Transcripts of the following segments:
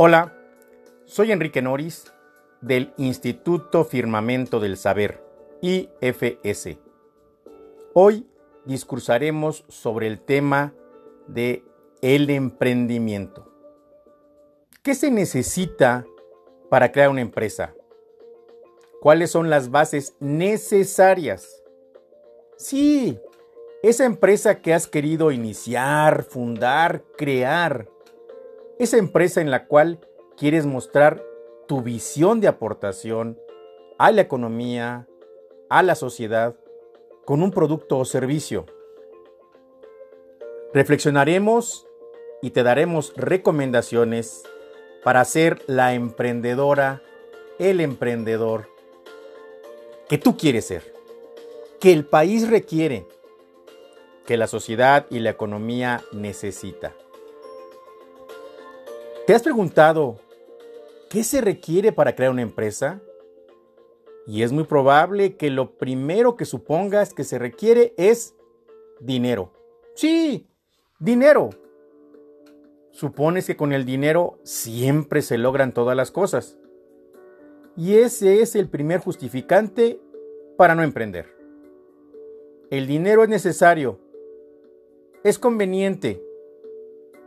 Hola, soy Enrique Noris del Instituto Firmamento del Saber, IFS. Hoy discursaremos sobre el tema de el emprendimiento. ¿Qué se necesita para crear una empresa? ¿Cuáles son las bases necesarias? Sí, esa empresa que has querido iniciar, fundar, crear. Esa empresa en la cual quieres mostrar tu visión de aportación a la economía, a la sociedad, con un producto o servicio. Reflexionaremos y te daremos recomendaciones para ser la emprendedora, el emprendedor que tú quieres ser, que el país requiere, que la sociedad y la economía necesita. ¿Te has preguntado qué se requiere para crear una empresa? Y es muy probable que lo primero que supongas que se requiere es dinero. Sí, dinero. Supones que con el dinero siempre se logran todas las cosas. Y ese es el primer justificante para no emprender. El dinero es necesario, es conveniente,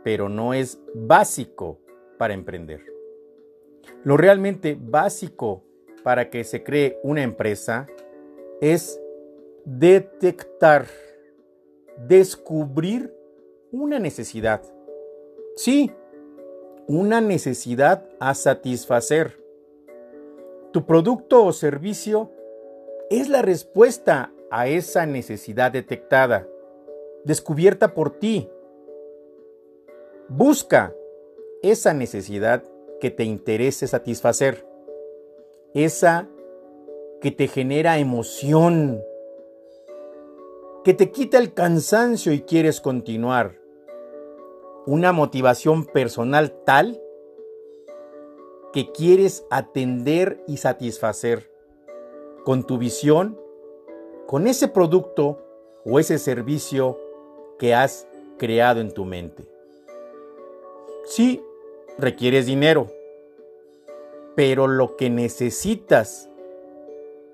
pero no es básico para emprender. Lo realmente básico para que se cree una empresa es detectar, descubrir una necesidad. Sí, una necesidad a satisfacer. Tu producto o servicio es la respuesta a esa necesidad detectada, descubierta por ti. Busca esa necesidad que te interese satisfacer esa que te genera emoción, que te quita el cansancio y quieres continuar. Una motivación personal tal que quieres atender y satisfacer con tu visión, con ese producto o ese servicio que has creado en tu mente. Sí, requieres dinero pero lo que necesitas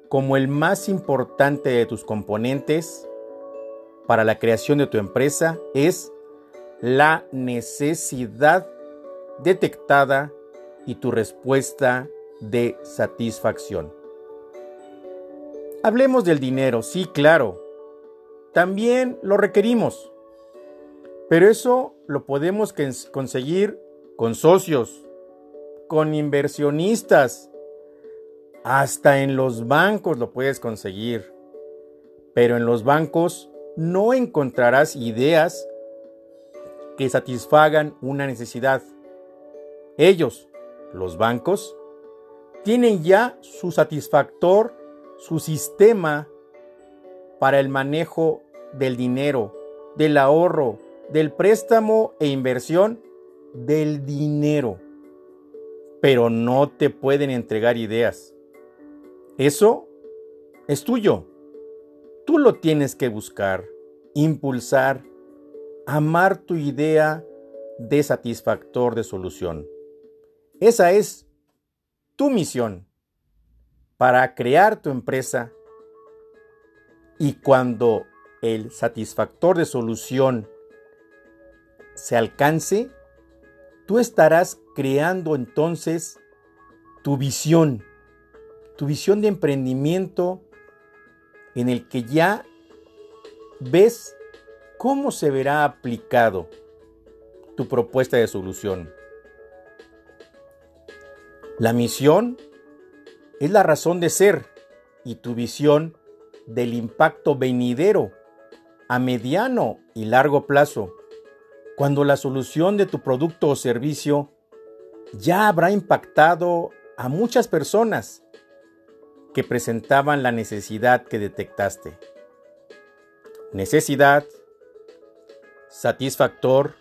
como el más importante de tus componentes para la creación de tu empresa es la necesidad detectada y tu respuesta de satisfacción. Hablemos del dinero, sí, claro. También lo requerimos. Pero eso lo podemos conseguir con socios, con inversionistas. Hasta en los bancos lo puedes conseguir. Pero en los bancos no encontrarás ideas que satisfagan una necesidad. Ellos, los bancos, tienen ya su satisfactor, su sistema para el manejo del dinero, del ahorro, del préstamo e inversión del dinero pero no te pueden entregar ideas. Eso es tuyo. Tú lo tienes que buscar, impulsar, amar tu idea de satisfactor de solución. Esa es tu misión para crear tu empresa y cuando el satisfactor de solución se alcance, tú estarás creando entonces tu visión, tu visión de emprendimiento en el que ya ves cómo se verá aplicado tu propuesta de solución. La misión es la razón de ser y tu visión del impacto venidero a mediano y largo plazo cuando la solución de tu producto o servicio ya habrá impactado a muchas personas que presentaban la necesidad que detectaste. Necesidad, satisfactor,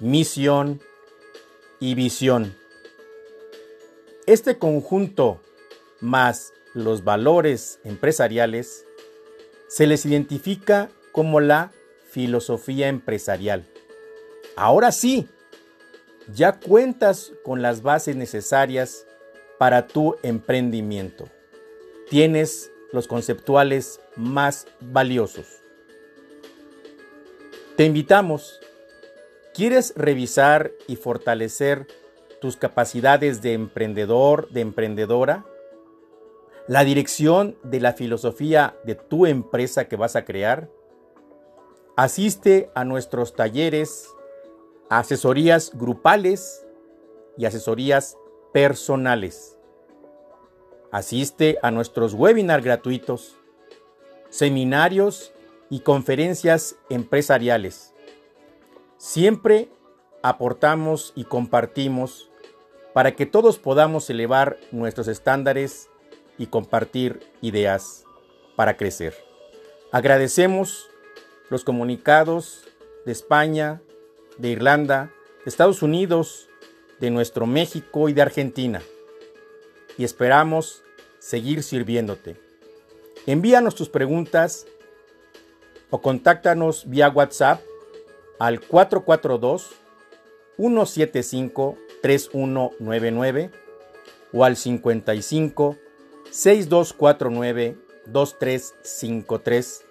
misión y visión. Este conjunto más los valores empresariales se les identifica como la filosofía empresarial. Ahora sí, ya cuentas con las bases necesarias para tu emprendimiento. Tienes los conceptuales más valiosos. Te invitamos. ¿Quieres revisar y fortalecer tus capacidades de emprendedor, de emprendedora? La dirección de la filosofía de tu empresa que vas a crear. Asiste a nuestros talleres, asesorías grupales y asesorías personales. Asiste a nuestros webinars gratuitos, seminarios y conferencias empresariales. Siempre aportamos y compartimos para que todos podamos elevar nuestros estándares y compartir ideas para crecer. Agradecemos los comunicados de España, de Irlanda, de Estados Unidos, de nuestro México y de Argentina. Y esperamos seguir sirviéndote. Envíanos tus preguntas o contáctanos vía WhatsApp al 442 175 3199 o al 55 6249 2353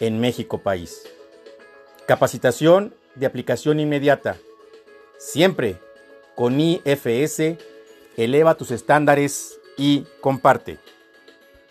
en México país. Capacitación de aplicación inmediata. Siempre con IFS, eleva tus estándares y comparte.